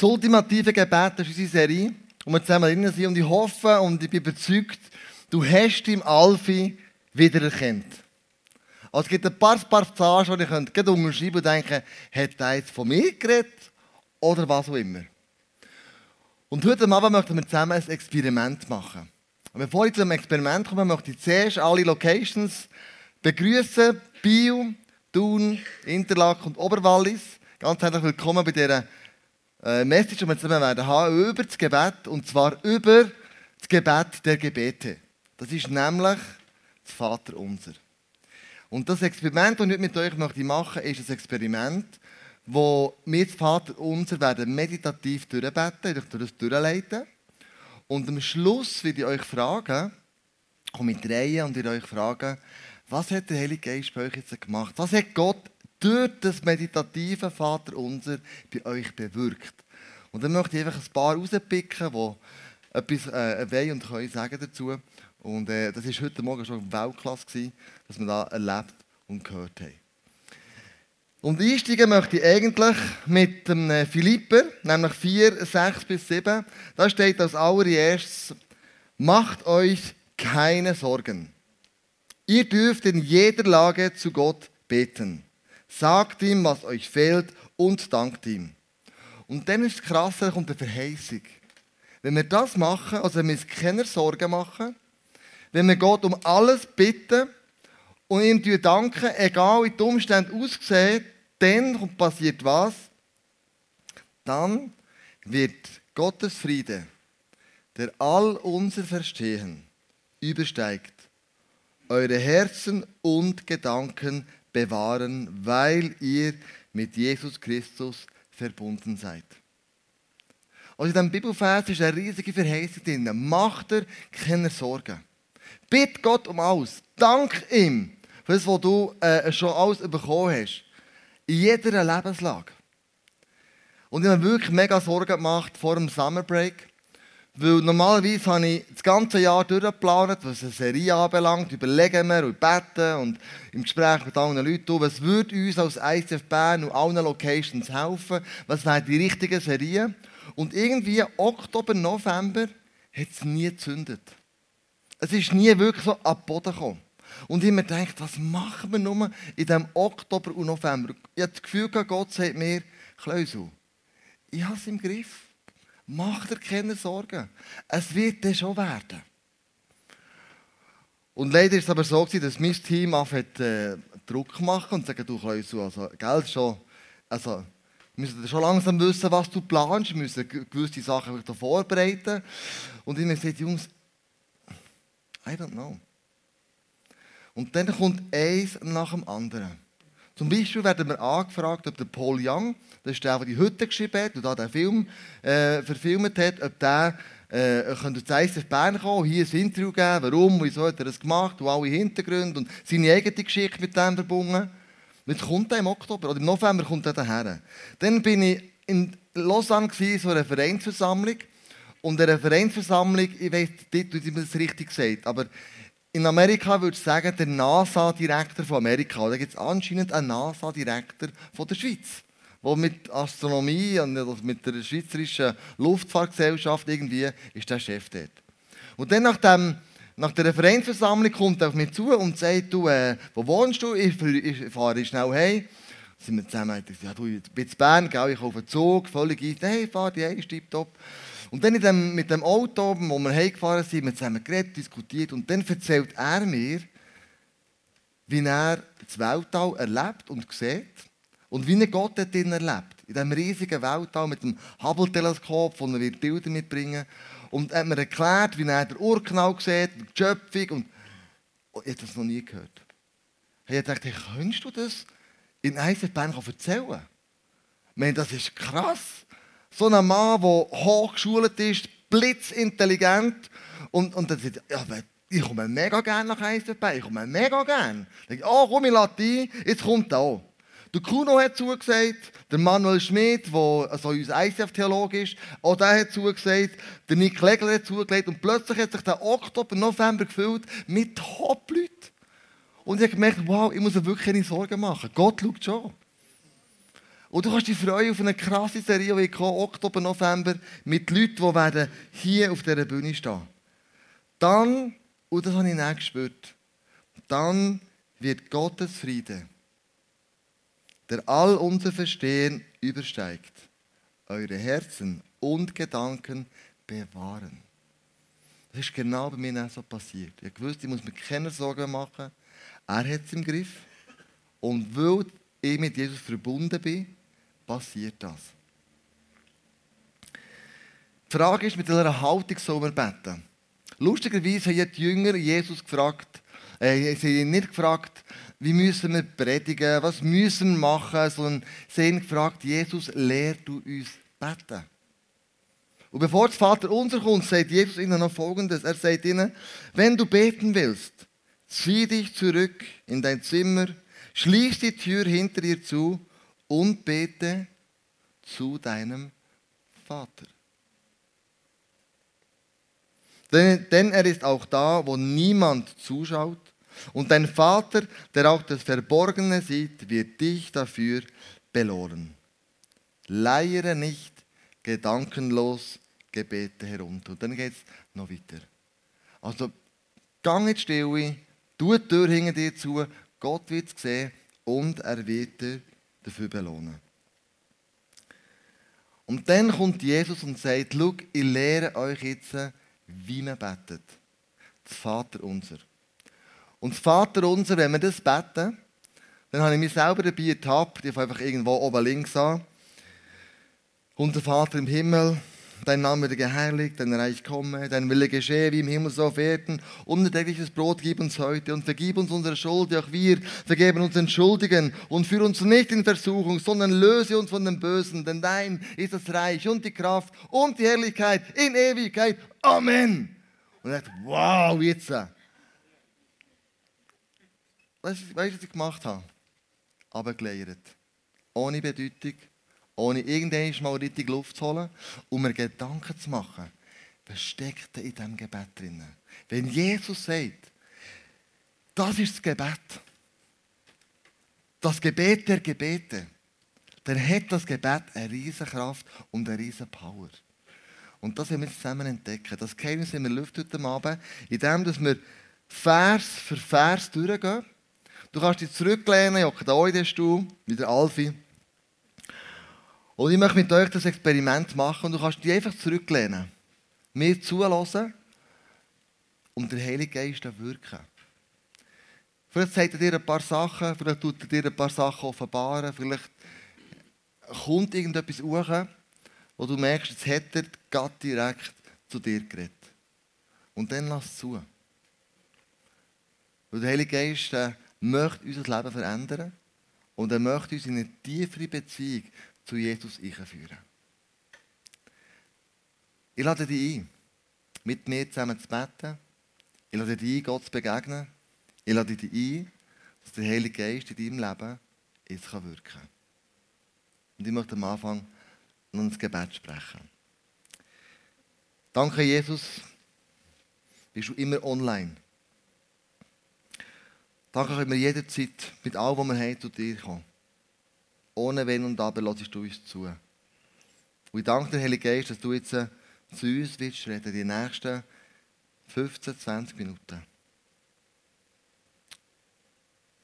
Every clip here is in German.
Das ultimative Gebet ist unsere Serie, wo wir zusammen drin sind. Und ich hoffe und ich bin überzeugt, du hast im Alfi wiedererkannt. Also es gibt ein paar Passagen, die ich könnte unterschreiben und denken, hat er jetzt von mir geredet oder was auch immer. Und heute Abend möchten wir zusammen ein Experiment machen. Und bevor ich zu einem Experiment komme, möchte ich zuerst alle Locations begrüßen. Bio, Thun, Interlaken und Oberwallis. Ganz herzlich willkommen bei dieser äh, Message, die wir zusammen werden haben, über das Gebet. Und zwar über das Gebet der Gebete. Das ist nämlich das Vaterunser. Und das Experiment, das ich mit euch machen möchte, ist ein Experiment, wo wir das Vaterunser werden meditativ durchbeten, durch das durchleiten. Und am Schluss werde ich euch fragen, komme ich drehen und werde euch fragen, was hat der Heilige Geist bei euch jetzt gemacht? Was hat Gott durch das meditative Vaterunser bei euch bewirkt? Und dann möchte ich einfach ein paar rauspicken, die etwas äh, wollen und können sagen dazu. Und äh, das war heute Morgen schon Weltklasse, gewesen, dass wir da erlebt und gehört haben. Und einsteigen möchte ich eigentlich mit dem äh, Philipper, nämlich 4, 6 bis 7. Da steht als allererstes, macht euch keine Sorgen. Ihr dürft in jeder Lage zu Gott beten. Sagt ihm, was euch fehlt und dankt ihm. Und dann ist es krass, da kommt eine Verheißung. Wenn wir das machen, also wenn wir uns keine Sorgen machen, wenn wir Gott um alles bitten und ihm danken, egal wie die Umstände aussehen, dann passiert was? Dann wird Gottes Friede, der all unser Verstehen übersteigt, eure Herzen und Gedanken bewahren, weil ihr mit Jesus Christus verbunden seid. Also in diesem Bibelvers ist eine riesige Verheißung drin. Macht dir keine Sorgen. Bitte Gott um alles. Dank ihm für das, was du äh, schon alles bekommen hast. In jeder Lebenslage. Und ich habe wirklich mega Sorgen gemacht vor dem Summerbreak. Weil normalerweise habe ich das ganze Jahr durchgeplant, was eine Serie anbelangt. Überlegen wir und beten und im Gespräch mit anderen Leuten, was würde uns als ICF Bern und allen Locations helfen? Was wäre die richtige Serie? Und irgendwie Oktober, November hat es nie gezündet. Es ist nie wirklich so ab Boden gekommen. Und ich mir gedacht, was machen wir nur in diesem Oktober und November? Ich habe das Gefühl, Gott sagt mir, Kleusel, ich habe es im Griff. Mach dir keine Sorgen. Es wird dann schon werden. Und leider ist es aber so, dass mein Team anfängt, äh, Druck machen und sagt, du Kleusel, also Geld schon, also wir müssen schon langsam wissen, was du planst. Wir müssen gewisse Sachen vorbereiten. Und ich habe gesagt, Jungs, I don't know. Und dann kommt eins nach dem anderen. Zum Beispiel werden wir angefragt, ob der Paul Young, das ist der, der die Hütte geschrieben hat und da den Film äh, verfilmt hat, ob der äh, könnte zu ICF Bern kommen, hier ein Interview geben, warum, wieso hat er das gemacht, und alle Hintergründe und seine eigene Geschichte mit dem verbunden. Jetzt kommt er im Oktober oder im November kommt er daher. Dann bin ich in Lausanne gewesen, so einer Vereinsversammlung. Und eine Vereinsversammlung, ich weiß nicht, wie man das richtig sagt, aber in Amerika würde ich sagen, der NASA-Direktor von Amerika. Da gibt es anscheinend einen NASA-Direktor von der Schweiz, der mit Astronomie und mit der Schweizerischen Luftfahrtgesellschaft irgendwie ist der Chef dort. Und dann nach dem nach der Referenzversammlung kommt er auf mich zu und sagt, du, äh, wo wohnst du? Ich, ich fahre schnell heim. Sind wir zusammen, ich ja, du, ich bin in Bern, gell, ich auf den Zug, völlig ein, hey, fahr die heim, tipptopp. Und dann dem, mit dem Auto, wo wir heimgefahren sind, wir zusammen geredet, diskutiert und dann erzählt er mir, wie er das Weltall erlebt und sieht und wie er Gott dort erlebt. In diesem riesigen Weltall mit dem Hubble-Teleskop, wo er Bilder mitbringen und hat mir erklärt, wie er den Urknall sieht, die Schöpfung. Und oh, ich habe das noch nie gehört. Ich dachte, hey, könntest du das in Eisenbahn erzählen? Ich meine, das ist krass. So ein Mann, der hochgeschult ist, blitzintelligent. Und, und dann sagt ja, ich komme mega gerne nach Eisenbahn. Ich komme mega gerne. Ich denke, oh, komm in Latin, jetzt kommt er auch. Der Kuno hat zugesagt, der Manuel Schmidt, der also unser ICF-Theologe ist, auch der hat zugesagt, der Nick Legler hat zugelegt und plötzlich hat sich der Oktober, November gefüllt mit Top-Leuten. Und ich habe gemerkt, wow, ich muss mir wirklich keine Sorgen machen. Gott schaut schon. Und du kannst dich freuen auf eine krasse Serie, die kommt, Oktober, November, mit Leuten, die hier auf dieser Bühne stehen. Dann, und das habe ich nicht gespürt, dann wird Gottes Friede, der all unser Verstehen übersteigt, eure Herzen und Gedanken bewahren. Das ist genau bei mir auch so passiert. Ich wusste, ich muss mir keine Sorgen machen. Er hat es im Griff. Und weil ich mit Jesus verbunden bin, passiert das. Die Frage ist, mit welcher Haltung soll man beten? Lustigerweise haben die Jünger Jesus gefragt, äh, sie haben ihn nicht gefragt, wie müssen wir predigen, was müssen wir machen, sondern sie haben gefragt, Jesus, lehr du uns beten. Und bevor das Vater unser kommt, sagt Jesus ihnen noch Folgendes. Er sagt ihnen, wenn du beten willst, zieh dich zurück in dein Zimmer, schließ die Tür hinter dir zu und bete zu deinem Vater. Denn, denn er ist auch da, wo niemand zuschaut. Und dein Vater, der auch das Verborgene sieht, wird dich dafür belohnen. Leiere nicht gedankenlos Gebete herunter. Dann geht es noch weiter. Also, gang in die Stille, tu die Tür hinter dir zu, Gott wird es sehen und er wird dir dafür belohnen. Und dann kommt Jesus und sagt, schau, ich lehre euch jetzt, wie man betet. Das Vater unser. Und das Vater unser, wenn wir das beten, dann habe ich mich selber dabei ertappt, ich einfach irgendwo oben links an. Unser Vater im Himmel, dein Name werde geheiligt, dein Reich komme, dein Wille geschehe wie im Himmel so auf Erden. Untägliches Brot gib uns heute und vergib uns unsere Schuld, auch wir vergeben uns Schuldigen und führ uns nicht in Versuchung, sondern löse uns von dem Bösen, denn dein ist das Reich und die Kraft und die Herrlichkeit in Ewigkeit. Amen. Und er sagt, wow, jetzt. Weißt du, was ich gemacht habe? Abgeleiert. Ohne Bedeutung ohne irgendwann mal richtig Luft zu holen um mir Gedanken zu machen, was steckt in diesem Gebet drin? Wenn Jesus sagt, das ist das Gebet, das Gebet der Gebete, dann hat das Gebet eine riesige Kraft und eine riesige Power. Und das werden wir zusammen entdecken. Das Geheimnis wir lüften heute Abend, indem wir Vers für Vers durchgehen. Du kannst dich zurücklehnen, ich da in den Stuhl, wie der Alfie. Und ich möchte mit euch das Experiment machen und du kannst dich einfach zurücklehnen, mir zulassen und der Heilige Geist wirken. Vielleicht sagt er dir ein paar Sachen, vielleicht tut er dir ein paar Sachen offenbaren, vielleicht kommt irgendetwas hoch, wo du merkst, jetzt hat er Gott direkt zu dir geredet. Und dann lass es zu. Weil der Heilige Geist äh, möchte unser Leben verändern und er möchte uns in eine tiefere Beziehung zu Jesus einführen. Ich lade dich ein, mit mir zusammen zu beten. Ich lade dich ein, Gott zu begegnen. Ich lade dich ein, dass der Heilige Geist in deinem Leben jetzt wirken kann. Und ich möchte am Anfang noch ein Gebet sprechen. Danke, Jesus, bist du immer online. Danke, können wir jederzeit mit allem, was wir haben, zu dir kommen. Ohne Wenn und Aber lässt du uns zu. Und ich danke dir, Heilige Geist, dass du jetzt äh, zu uns willst reden, die nächsten 15, 20 Minuten.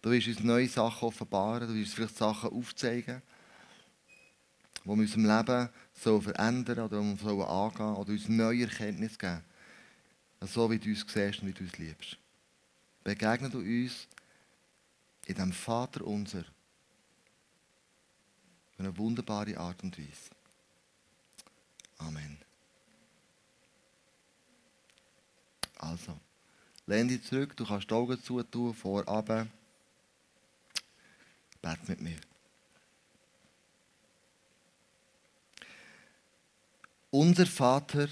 Du willst uns neue Sachen offenbaren, du willst uns vielleicht Sachen aufzeigen, die wir in unserem Leben so verändern oder so angehen oder uns neue Erkenntnisse geben. So wie du uns siehst und wie du uns liebst. Begegne du uns in dem Vater unser, auf eine wunderbare Art und Weise. Amen. Also, lehn dich zurück, du kannst die Augen zutun, vorab. Bet mit mir. Unser Vater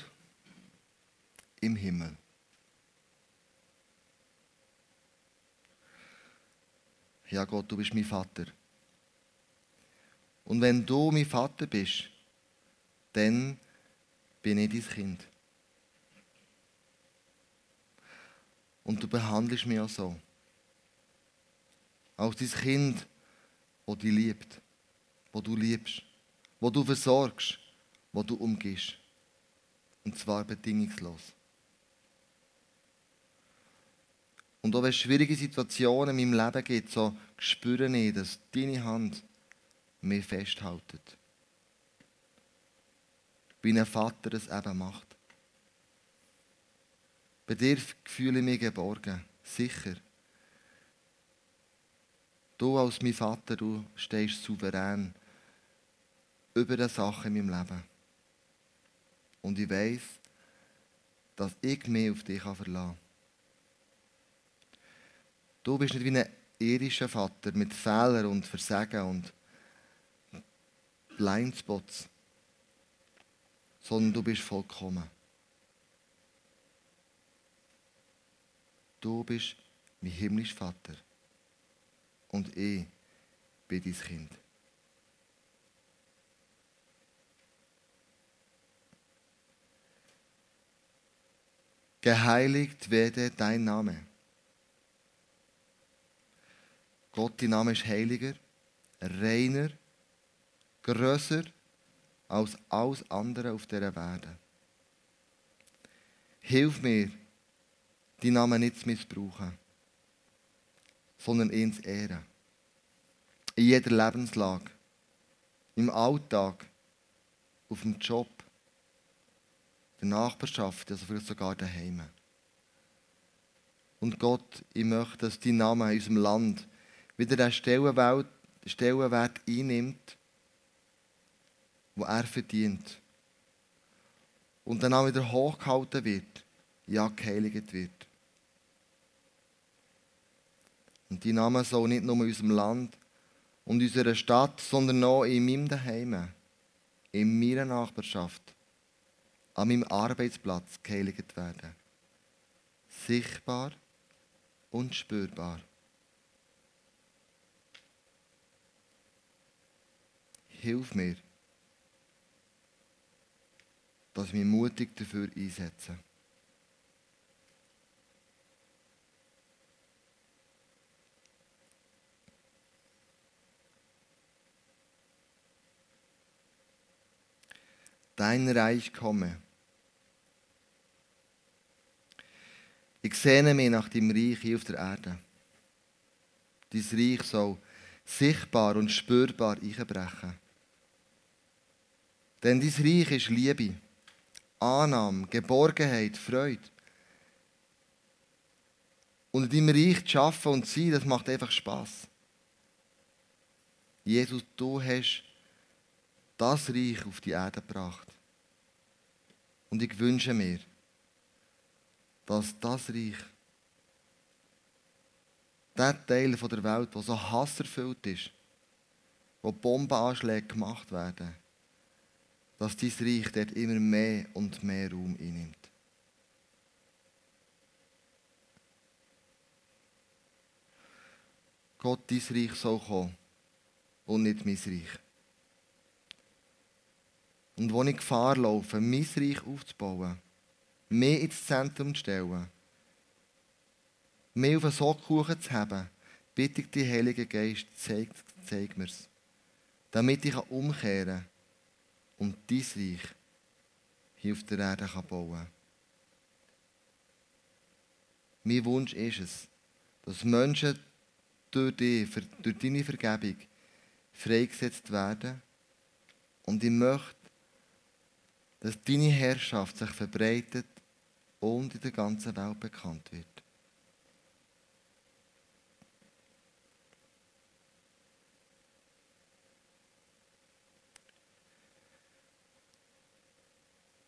im Himmel. Ja Gott, du bist mein Vater. Und wenn du mein Vater bist, dann bin ich dein Kind. Und du behandelst mich auch so. Als dein Kind, das dich liebt. wo du liebst, wo du versorgst, wo du umgehst. Und zwar bedingungslos. Und auch wenn es schwierige Situationen in meinem Leben gibt, so spüre ich, dass deine Hand mich festhält. Wie ein Vater es eben macht. Bei dir fühle ich mich geborgen, sicher. Du als mein Vater, du stehst souverän über die Sachen in meinem Leben. Und ich weiß, dass ich mich auf dich verlassen kann. Du bist nicht wie ein irischer Vater mit Fehlern und Versagen und Blindspots, sondern du bist vollkommen. Du bist mein himmlischer Vater und ich bin dein Kind. Geheiligt werde dein Name. Gott, dein Name ist heiliger, reiner, grösser als alles andere auf dieser Werde. Hilf mir, deinen Namen nicht zu missbrauchen, sondern ihn zu ehren. In jeder Lebenslage, im Alltag, auf dem Job, der Nachbarschaft, also vielleicht sogar daheim. Und Gott, ich möchte, dass dein Name in unserem Land wieder den Stellenwert, Stellenwert einnimmt, wo er verdient. Und dann auch wieder hochgehalten wird, ja, geheiligt wird. Und dein Name soll nicht nur in unserem Land und unserer Stadt, sondern auch in meinem Daheim, in meiner Nachbarschaft, an meinem Arbeitsplatz geheiligt werden. Sichtbar und spürbar. hilf mir, dass ich mich mutig dafür einsetze. Dein Reich komme. Ich sehne mich nach dem Reich hier auf der Erde. Dein Reich soll sichtbar und spürbar einbrechen. Denn dein Reich ist Liebe, Annahme, Geborgenheit, Freude. Und in deinem Reich zu arbeiten und zu sein, das macht einfach Spaß. Jesus, du hast das Reich auf die Erde gebracht. Und ich wünsche mir, dass das Reich, der Teil der Welt, der so hasserfüllt ist, wo Bombenanschläge gemacht werden, dass dein Reich dort immer mehr und mehr Raum einnimmt. Gott, dein Reich soll kommen und nicht mein Reich. Und wo ich Gefahr laufe, mein Reich aufzubauen, mehr ins Zentrum zu stellen, mehr auf einen Sockkuchen zu haben, bitte ich dich, Heilige Geist, zeig, zeig mir's. Damit ich umkehren kann und dein Reich hier auf der Erde bauen kann. Mein Wunsch ist es, dass Menschen durch dich, durch deine Vergebung freigesetzt werden. Und ich möchte, dass deine Herrschaft sich verbreitet und in der ganzen Welt bekannt wird.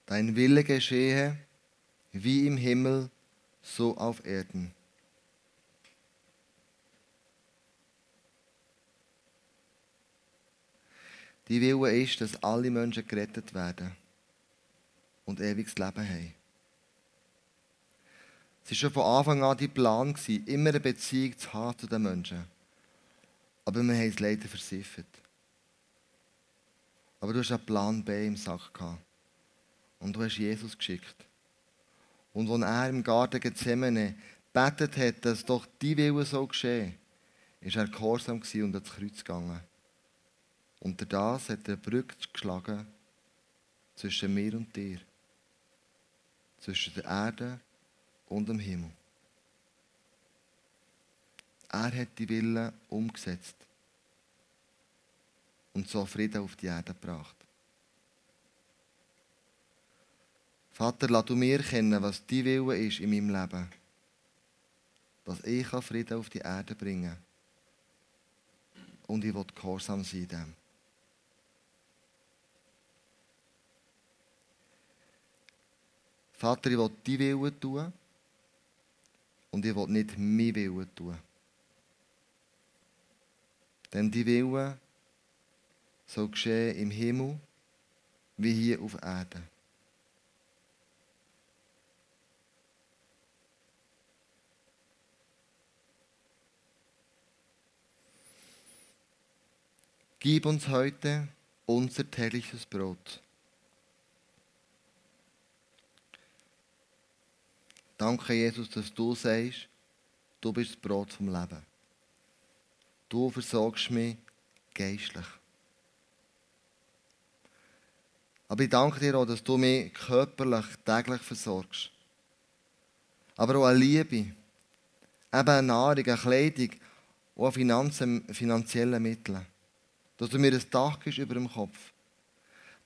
Dein Wille geschehe, wie im Himmel, so auf Erden. Die Wille ist, dass alle Menschen gerettet werden und ewiges Leben haben. Es war schon von Anfang an die Plan, immer eine Beziehung zu haben zu den Menschen. Aber wir haben es leider versiffert. Aber du hast einen Plan B im Sack gehabt. Und du hast Jesus geschickt. Und als er im Garten Gethsemane betet hat, dass doch die Wille so geschehen, ist er gehorsam und ans Kreuz gegangen. Und durch das hat er Brücke geschlagen zwischen mir und dir. Zwischen der Erde und dem Himmel. Er hat die Wille umgesetzt und so Frieden auf die Erde gebracht. Vater, lass du mir kennen, was dein Wille ist in meinem Leben. Dass ich Frieden auf die Erde bringen kann. Und ich will gehorsam sein dem. Vater, ich will dein Wille tun. Und ich will nicht mein Wille tun. Denn die Wille soll geschehen im Himmel wie hier auf Erden. Gib uns heute unser tägliches Brot. Danke, Jesus, dass du sagst, du bist das Brot vom Leben. Du versorgst mich geistlich. Aber ich danke dir auch, dass du mich körperlich täglich versorgst. Aber auch eine Liebe, eben eine Nahrung, eine Kleidung Finanzen, finanzielle Mittel dass du mir ein Dach gibst über dem Kopf.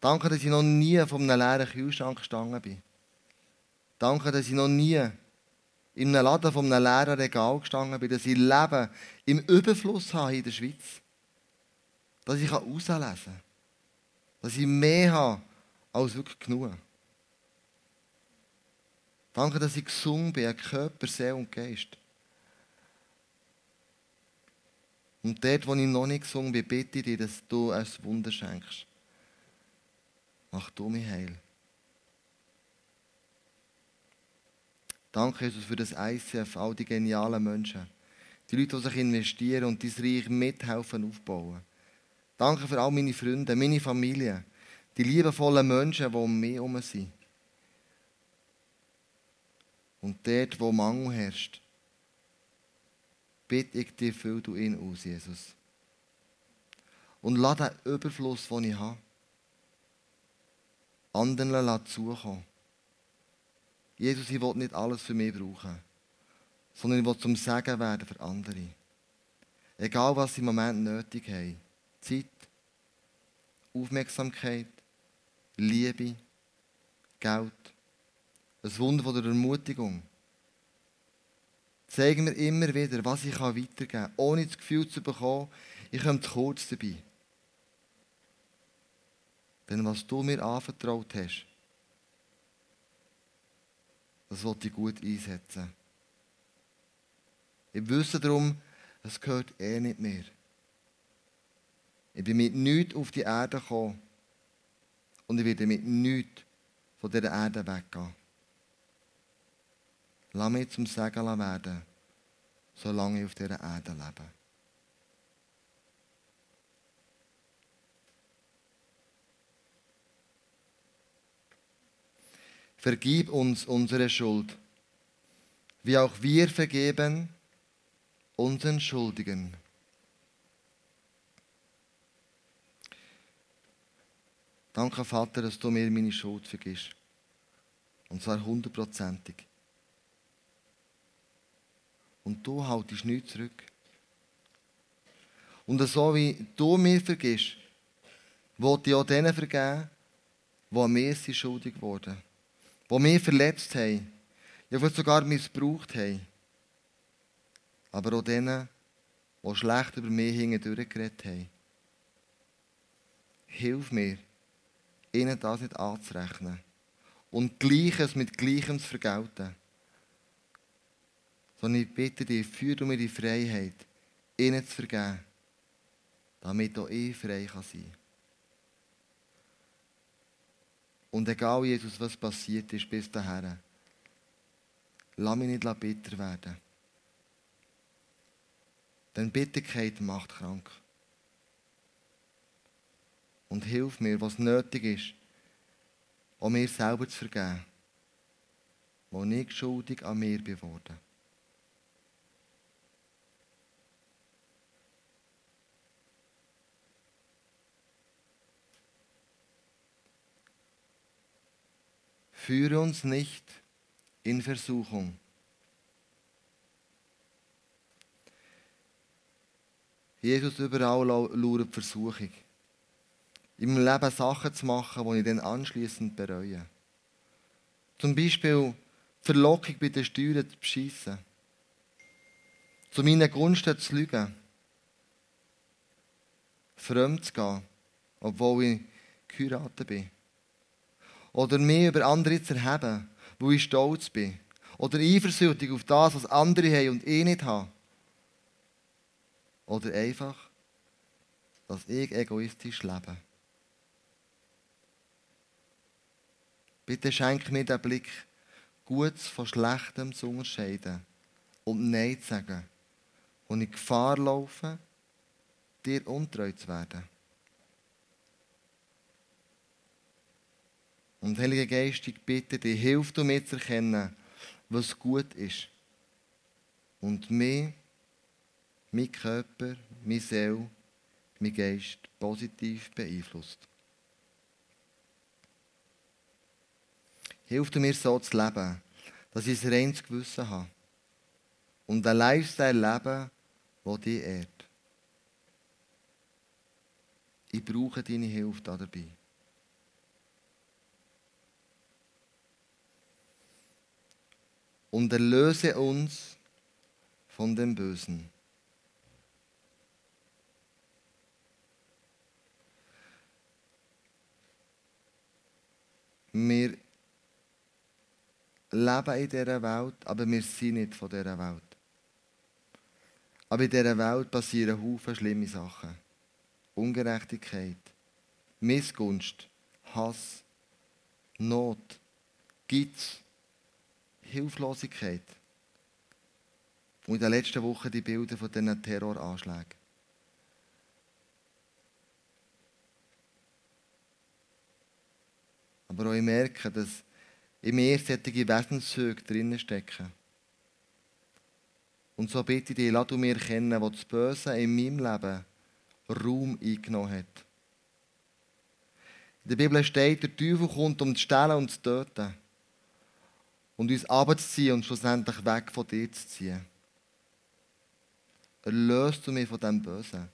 Danke, dass ich noch nie von einem leeren Kühlschrank gestanden bin. Danke, dass ich noch nie in einem Laden von einem leeren Regal gestanden bin, dass ich Leben im Überfluss habe in der Schweiz. Dass ich herauslesen kann. Dass ich mehr habe als wirklich genug. Danke, dass ich gesund bin, Körper, Seele und Geist. Und dort, wo ich noch nicht gesungen bin, bitte ich dich, dass du ein Wunder schenkst. Mach du mich heil. Danke, Jesus, für das ICF, all die genialen Menschen. Die Leute, die sich investieren und dein Reich mithelfen aufbauen. Danke für all meine Freunde, meine Familie, die liebevollen Menschen, die um mich herum sind. Und dort, wo Mangel herrscht, bitte ich dich, füll du ihn aus, Jesus. Und lass den Überfluss, den ich habe, anderen zukommen. Jesus, ich will nicht alles für mich brauchen, sondern ich will zum Segen werden für andere. Egal, was sie im Moment nötig haben. Zeit, Aufmerksamkeit, Liebe, Geld. Ein Wunder der Ermutigung. Zeig mir immer wieder, was ich weitergeben kann, ohne das Gefühl zu bekommen, ich komme zu kurz dabei. Denn was du mir anvertraut hast, das wollte ich gut einsetzen. Ich wüsste darum, es gehört eh nicht mehr. Ich bin mit nichts auf die Erde gekommen und ich werde mit nichts von dieser Erde weggehen. Lass mich zum Segen werden, solange ich auf dieser Erde lebe. Vergib uns unsere Schuld, wie auch wir vergeben unseren Schuldigen. Danke, Vater, dass du mir meine Schuld vergisst. Und zwar hundertprozentig. Und du haltest nichts zurück. Und so wie du mir vergisst, wollte ich auch denen vergeben, die mir sind schuldig wurden. Die mich verletzt haben. Ja, die sogar missbraucht haben. Aber auch denen, die schlecht über mich hindurch geredet haben. Hilf mir, ihnen das nicht anzurechnen. Und Gleiches mit Gleichem zu vergelten sondern ich bitte dich, führ du mir die Freiheit, ihnen zu vergeben, damit auch ich frei sein kann. Und egal, Jesus, was passiert ist bis dahin, lass mich nicht bitter werden. Denn Bitterkeit macht krank. Und hilf mir, was nötig ist, um mir selber zu vergeben, wo ich schuldig an mir geworden bin. Führe uns nicht in Versuchung. Jesus, überall lauert Versuchung. Meinem Leben Sachen zu machen, die ich dann anschließend bereue. Zum Beispiel Verlockung bei den Steuern zu beschissen. Zu meinen Gunsten zu lügen. Fremd zu gehen, obwohl ich geheiratet bin. Oder mich über andere zu erheben, wo ich stolz bin. Oder eifersüchtig auf das, was andere haben und ich nicht habe. Oder einfach, dass ich egoistisch lebe. Bitte schenk mir den Blick, Gutes von Schlechtem zu unterscheiden und Nein zu sagen, und in Gefahr laufe, dir untreu zu werden. Und Heilige Geist, ich bitte dich, hilf du mir zu erkennen, was gut ist. Und mir, mein Körper, meine Seele, mein Geist positiv beeinflusst. Hilf du mir so zu leben, dass ich ein reines Gewissen habe. Und ein Lifestyle leben, der dich ehrt. Ich brauche deine Hilfe dabei. Und erlöse uns von dem Bösen. Wir leben in dieser Welt, aber wir sind nicht von dieser Welt. Aber in dieser Welt passieren Haufen schlimme Sachen. Ungerechtigkeit, Missgunst, Hass, Not, Gitz, Hilflosigkeit. Und in den letzten Wochen die Bilder von diesen Terroranschlägen. Aber auch ich merke, dass in mir solche Wesenszüge drinnen stecken. Und so bitte ich dich, lass du mir erkennen, wo das Böse in meinem Leben Raum eingenommen hat. In der Bibel steht, der Teufel kommt, um zu stehlen und zu töten. Und uns abzuziehen und schlussendlich weg von dir zu ziehen. Erlöst du mich von dem Bösen.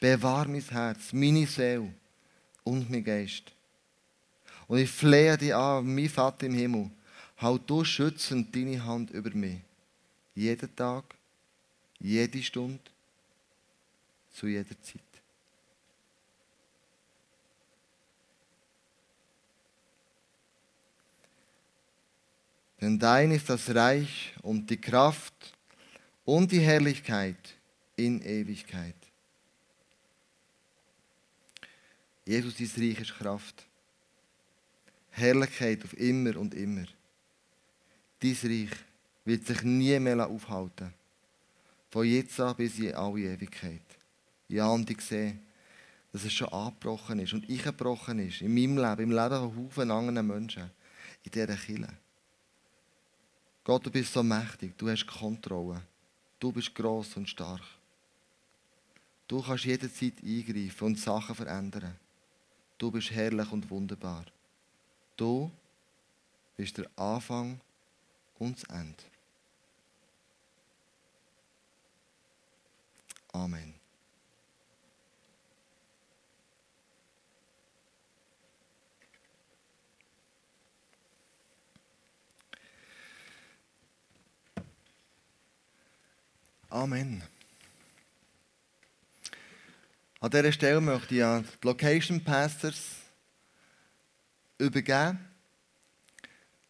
Bewahr mein Herz, meine Seele und mein Geist. Und ich flehe dich an, mein Vater im Himmel, halt du schützend deine Hand über mich. Jeden Tag, jede Stunde, zu jeder Zeit. Denn dein ist das Reich und die Kraft und die Herrlichkeit in Ewigkeit. Jesus, dein Reich ist Kraft. Herrlichkeit auf immer und immer. Dein Reich wird sich nie mehr aufhalten. Von jetzt an bis in alle Ewigkeit. Ja, und ich sehe, dass es schon abgebrochen ist und ich gebrochen ist. In meinem Leben, im Leben von Haufen anderen Menschen. In dieser Kille. Gott, du bist so mächtig. Du hast Kontrolle. Du bist gross und stark. Du kannst jederzeit eingreifen und Sachen verändern. Du bist herrlich und wunderbar. Du bist der Anfang und das Ende. Amen. Amen. An dieser Stelle möchte ich an die Location Pastors übergeben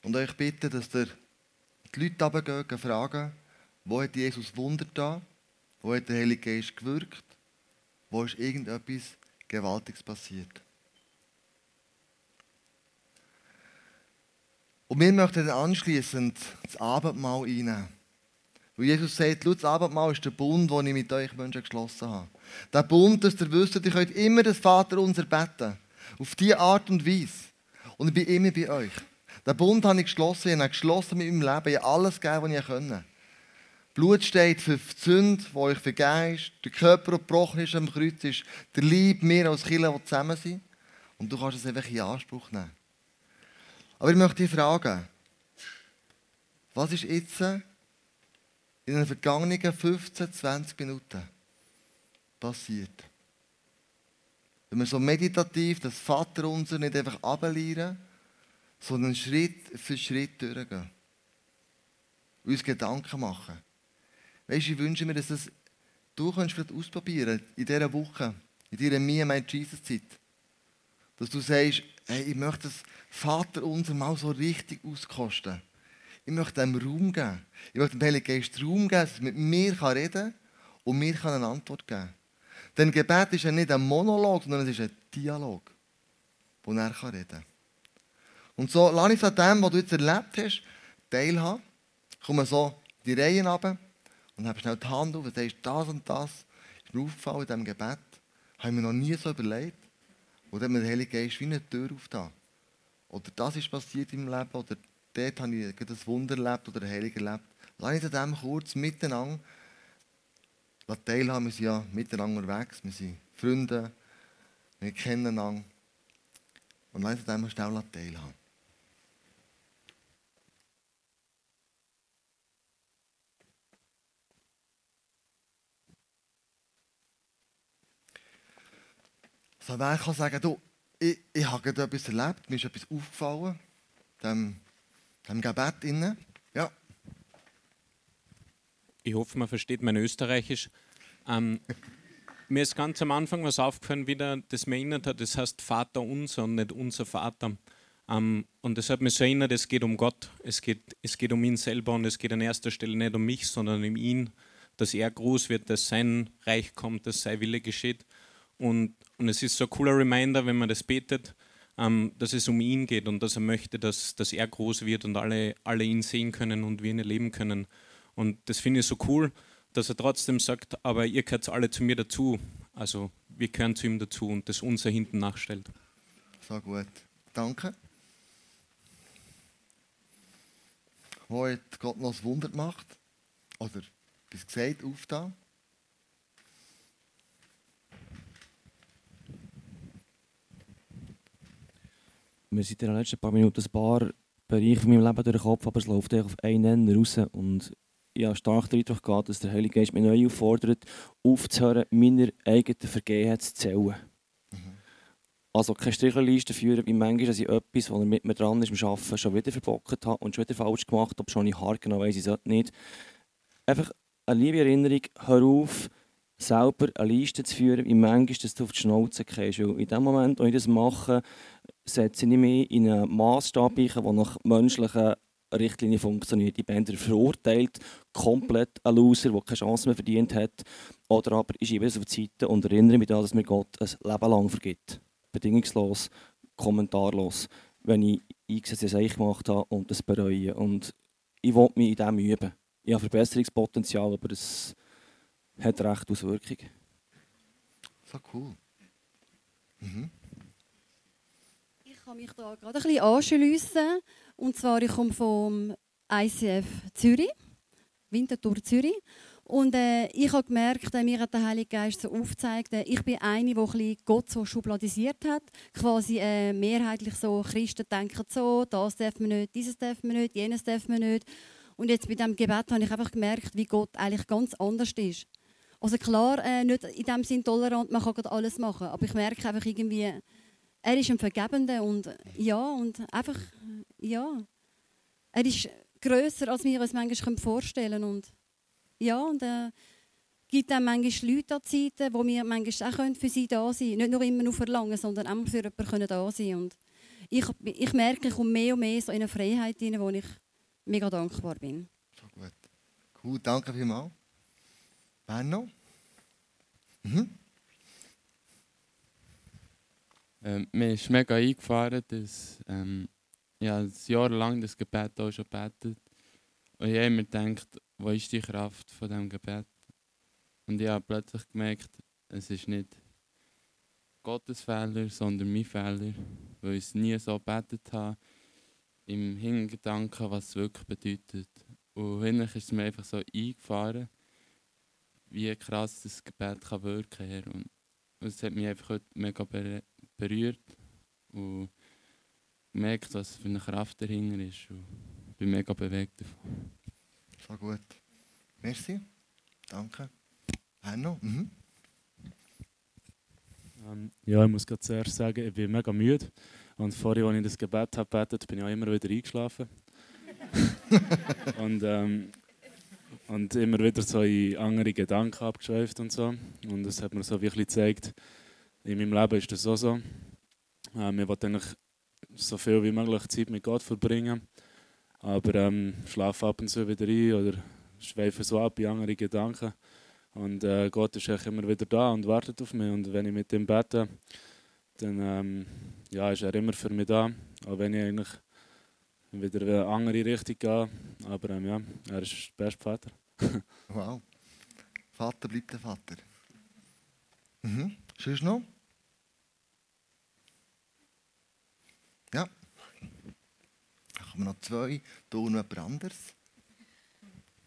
und euch bitten, dass ihr die Leute runtergehen, fragen, wo hat Jesus Wunder da, wo hat der Heilige Geist gewirkt, wo ist irgendetwas Gewaltiges passiert. Und wir möchten anschließend das Abendmahl einnehmen. Weil Jesus sagt, das Abendmahl ist der Bund, den ich mit euch Menschen geschlossen habe. Der Bund, dass ihr wisst, ihr könnt immer das Vater unser beten. Auf diese Art und Weise. Und ich bin immer bei euch. Den Bund habe ich geschlossen. Ich habe geschlossen mit meinem Leben. Ich habe alles gegeben, was ich konnte. Blut steht für die Sünde, die euch vergeben ist. Der Körper, der gebrochen ist am Kreuz, ist der Lieb, wir als Kinder, die zusammen sind. Und du kannst es einfach in Anspruch nehmen. Aber ich möchte dich fragen, was ist jetzt in den vergangenen 15, 20 Minuten passiert? Wenn wir so meditativ das Vaterunser nicht einfach ablehren, sondern Schritt für Schritt durchgehen. Uns Gedanken machen. Weißt du, ich wünsche mir, dass das, du kannst vielleicht ausprobieren in dieser Woche, in deiner Me My Jesus Zeit. Dass du sagst, hey, ich möchte das Vaterunser mal so richtig auskosten. Ich möchte dem Raum geben. Ich möchte dem Heiligen Geist Raum geben, dass er mit mir reden kann und mir eine Antwort geben kann. Denn Gebet ist ja nicht ein Monolog, sondern es ist ein Dialog, wo er reden kann. Und so lass ich an dem, was du jetzt erlebt hast, teilhaben. Komm so die Reihen runter und habe schnell die Hand auf und sagst, das und das ist mir aufgefallen in diesem Gebet. Habe ich mir noch nie so überlegt. Und hat mir der Heilige Geist wie eine Tür aufgetan. Oder das ist passiert im Leben, oder dort habe ich das Wunder erlebt oder der Heilige erlebt. Lass ich an dem kurz miteinander teilhaben. Wir sind ja miteinander unterwegs, wir sind Freunde, wir kennen einander. Und lass uns an dem schnell teilhaben. So, wer kann sagen, du, ich, ich habe etwas erlebt, mir ist etwas aufgefallen, dem, dem Gebet innen. Ja. Ich hoffe, man versteht mein Österreichisch. Ähm, mir ist ganz am Anfang was aufgefallen, wieder, das mir erinnert hat, das heißt Vater unser und nicht unser Vater. Ähm, und das hat mich so erinnert, es geht um Gott, es geht, es geht um ihn selber und es geht an erster Stelle nicht um mich, sondern um ihn, dass er groß wird, dass sein Reich kommt, dass sein Wille geschieht. Und, und es ist so ein cooler Reminder, wenn man das betet, dass es um ihn geht und dass er möchte, dass, dass er groß wird und alle, alle ihn sehen können und wir ihn erleben können. Und das finde ich so cool, dass er trotzdem sagt, aber ihr gehört alle zu mir dazu. Also wir gehören zu ihm dazu und das unser hinten nachstellt. So gut. Danke. Hat Gott noch das Wunder gemacht? Oder bis gesagt, aufgetan? Wir sind in den letzten paar Minuten ein paar Bereiche von meinem Leben durch den Kopf, aber es läuft auf einen Nenner raus. Und ich habe stark den Eindruck gehabt, dass der Heilige Geist mich neu auffordert, aufzuhören, meiner eigenen Vergehenheit zu zählen. Mhm. Also keine Strichliste führen, wie manchmal, dass ich etwas, was mit mir dran ist, im Arbeiten schon wieder verbockt habe und schon wieder falsch gemacht habe, schon ich hart genau weiss, ich sollte nicht. Einfach eine liebe Erinnerung, hör auf, selber eine Liste zu führen, wie manchmal, dass du auf die Schnauze gehst. in dem Moment, wo ich das mache, setze ich mich in einen Maßstab ein, der nach menschlichen Richtlinien funktioniert. Ich bin verurteilt, komplett ein Loser, der keine Chance mehr verdient hat, oder aber ich schiebe es auf die Seite und erinnere mich daran, dass mir Gott ein Leben lang vergibt. Bedingungslos, kommentarlos, wenn ich eingesetzt ich gemacht habe und das bereue. Und ich will mich in dem üben. Ich habe Verbesserungspotenzial, aber es hat recht Auswirkungen. So cool. Mhm. Ich kann mich da gerade ein bisschen anschliessen. Und zwar, ich komme vom ICF Zürich, Winterthur Zürich. Und äh, ich habe gemerkt, äh, mir hat der Heilige Geist so aufgezeigt, äh, ich bin eine, die Gott so schubladisiert hat. Quasi äh, mehrheitlich so, Christen denken so, das darf man nicht, dieses darf man nicht, jenes darf man nicht. Und jetzt mit dem Gebet habe ich einfach gemerkt, wie Gott eigentlich ganz anders ist. Also klar, äh, nicht in dem Sinn tolerant, man kann alles machen, aber ich merke einfach irgendwie, er ist ein Vergebender und ja, und einfach, ja, er ist grösser, als wir uns manchmal vorstellen können und ja, und äh, gibt dann manchmal Leute an Zeiten, wo wir manchmal auch für sie da sein können. Nicht nur immer nur verlangen, sondern auch für jemanden da sein und ich, ich merke, ich komme mehr und mehr so in eine Freiheit hinein, wo ich mega dankbar bin. Gut. Cool, danke vielmals. Noch? Mhm. Ähm, mir ist mega eingefahren, dass ähm, ja, ein Jahr das Gebet auch schon betet. Und ich habe immer gedacht, wo ist die Kraft von diesem Gebet? Und ich habe plötzlich gemerkt, es ist nicht Gottes Fehler, sondern mein Fehler, weil ich es nie so gebetet habe, im Hintergedanken, was es wirklich bedeutet. Und hinterher ist es mir einfach so eingefahren wie krass das Gebet kann wirken kann. Und es hat mich einfach heute mega berührt. Und gemerkt, was für eine Kraft dahinter ist. Und bin mega bewegt davon. So gut. Merci. Danke. Hanno? Mhm. Ähm, ja, ich muss gerade zuerst sagen, ich bin mega müde. Und vorher, als ich das Gebet habe gebetet, bin ich auch immer wieder eingeschlafen. und, ähm, und immer wieder so in andere Gedanken abgeschweift und so. Und das hat mir so wirklich gezeigt, in meinem Leben ist das auch so. Ähm, ich wollte eigentlich so viel wie möglich Zeit mit Gott verbringen. Aber ähm, schlafe ab und zu wieder ein oder schweife so ab in andere Gedanken. Und äh, Gott ist eigentlich immer wieder da und wartet auf mich. Und wenn ich mit ihm bete, dann ähm, ja, ist er immer für mich da. Auch wenn ich eigentlich wieder in eine andere Richtung gehe. Aber ähm, ja, er ist der beste Vater. Wow. Vater bleibt der Vater. Mhm. Sonst noch? Ja. Dann kommen noch zwei. Und noch jemand anderes.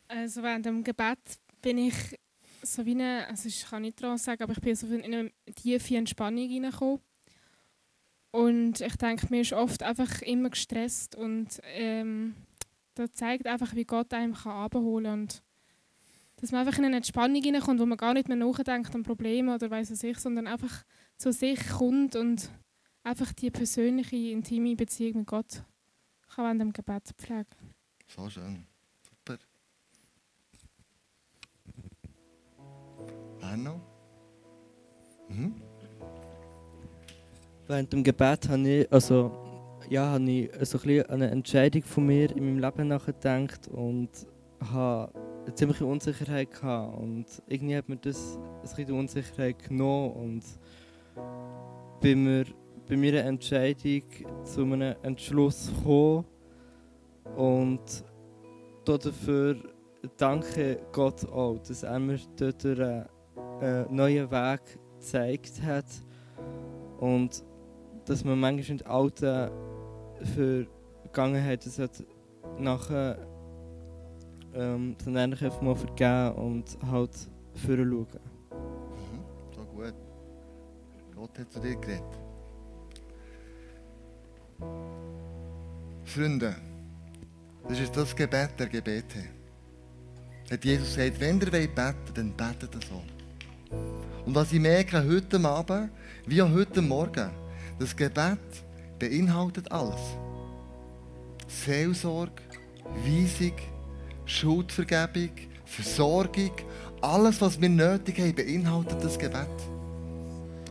Also während dem Gebet bin ich so wie eine, also ich kann nicht daran sagen, aber ich bin so in eine tiefe Entspannung hineingekommen. Und ich denke, mir ist oft einfach immer gestresst und ähm, das zeigt einfach, wie Gott einem kann abholen kann. Dass man einfach in eine Entspannung hineinkommt, wo man gar nicht mehr nachdenkt an Probleme oder weiß was ich, sondern einfach zu sich kommt und einfach die persönliche, intime Beziehung mit Gott kann während dem Gebet pflegen. So schön. Super. Hanno? Mhm. Während dem Gebet habe ich, also, ja, habe ich so ein bisschen an eine Entscheidung von mir in meinem Leben nachgedacht und habe eine ziemliche Unsicherheit gehabt. Und irgendwie hat mir das ein bisschen Unsicherheit genommen und bei mir bei meiner Entscheidung zu einem Entschluss gekommen und dafür danke Gott auch, dass er mir dort einen äh, neuen Weg gezeigt hat und dass man manchmal in die alten Vergangenheiten sollte nachher ähm, dann eigentlich mal vergeben und halt führen schauen. Mhm. So gut. Gott hat zu dir geredet. Freunde, das ist das Gebet der Gebete. Hat Jesus gesagt, wenn ihr wollt beten, dann betet so. Und was ich merke heute Abend, wie auch heute Morgen, das Gebet beinhaltet alles. Seelsorge, Weisung, Schuldvergebung, Versorgung, alles, was wir nötig haben, beinhaltet das Gebet.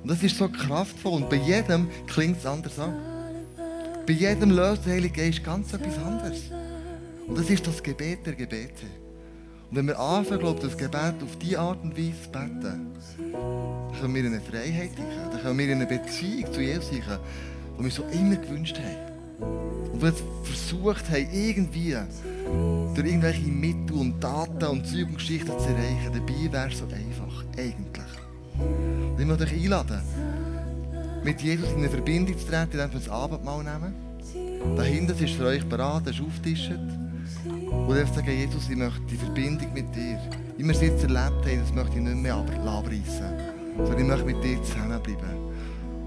Und das ist so kraftvoll und bei jedem klingt es anders an. Bei jedem löst der Heilige Geist ganz etwas anderes. Und das ist das Gebet der Gebete. Und wenn wir anfangen, glaube das Gebet auf diese Art und Weise zu beten, dann können wir in eine Freiheit hinein, dann können wir in eine Beziehung zu Jesus hinein, die wir so immer gewünscht haben. Und wir versucht haben, irgendwie durch irgendwelche Mittel und Daten und Zeug und Geschichten zu erreichen. Dabei wäre es so einfach, eigentlich. Und ich möchte euch einladen, mit Jesus in eine Verbindung zu treten, indem wir das Abendmahl nehmen. Dahinter ist für euch beraten, ist aufgetischt. Und einfach sagen, Jesus, ich möchte die Verbindung mit dir. Wie wir es jetzt erlebt haben, das möchte ich nicht mehr abreißen. Sondern ich möchte mit dir zusammenbleiben.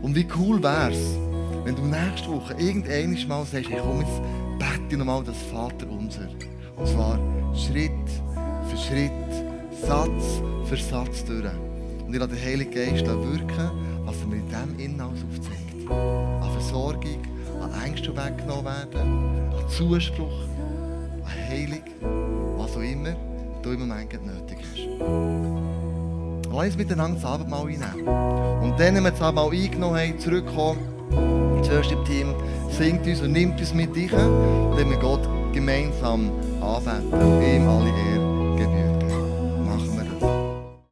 Und wie cool wäre es, wenn du nächste Woche irgendwann mal sagst, ich komme jetzt bete nochmal das Vater unser. Und zwar Schritt für Schritt, Satz für Satz durch. Und ich lasse den Heiligen Geist wirken, was er mir in diesem Inhalt aufzeigt. An Versorgung, an Ängste, weggenommen werden, an Zuspruch, an Heilung, was auch immer du im Moment nötig hast. Lass uns miteinander das Abendmahl einnehmen. Und dann, wenn wir das Abendmahl eingenommen haben, zurückkommen, das Worship-Team singt uns und nimmt uns mit rein, dann wir Gott gemeinsam anbeten. Und ihm alle Ehre.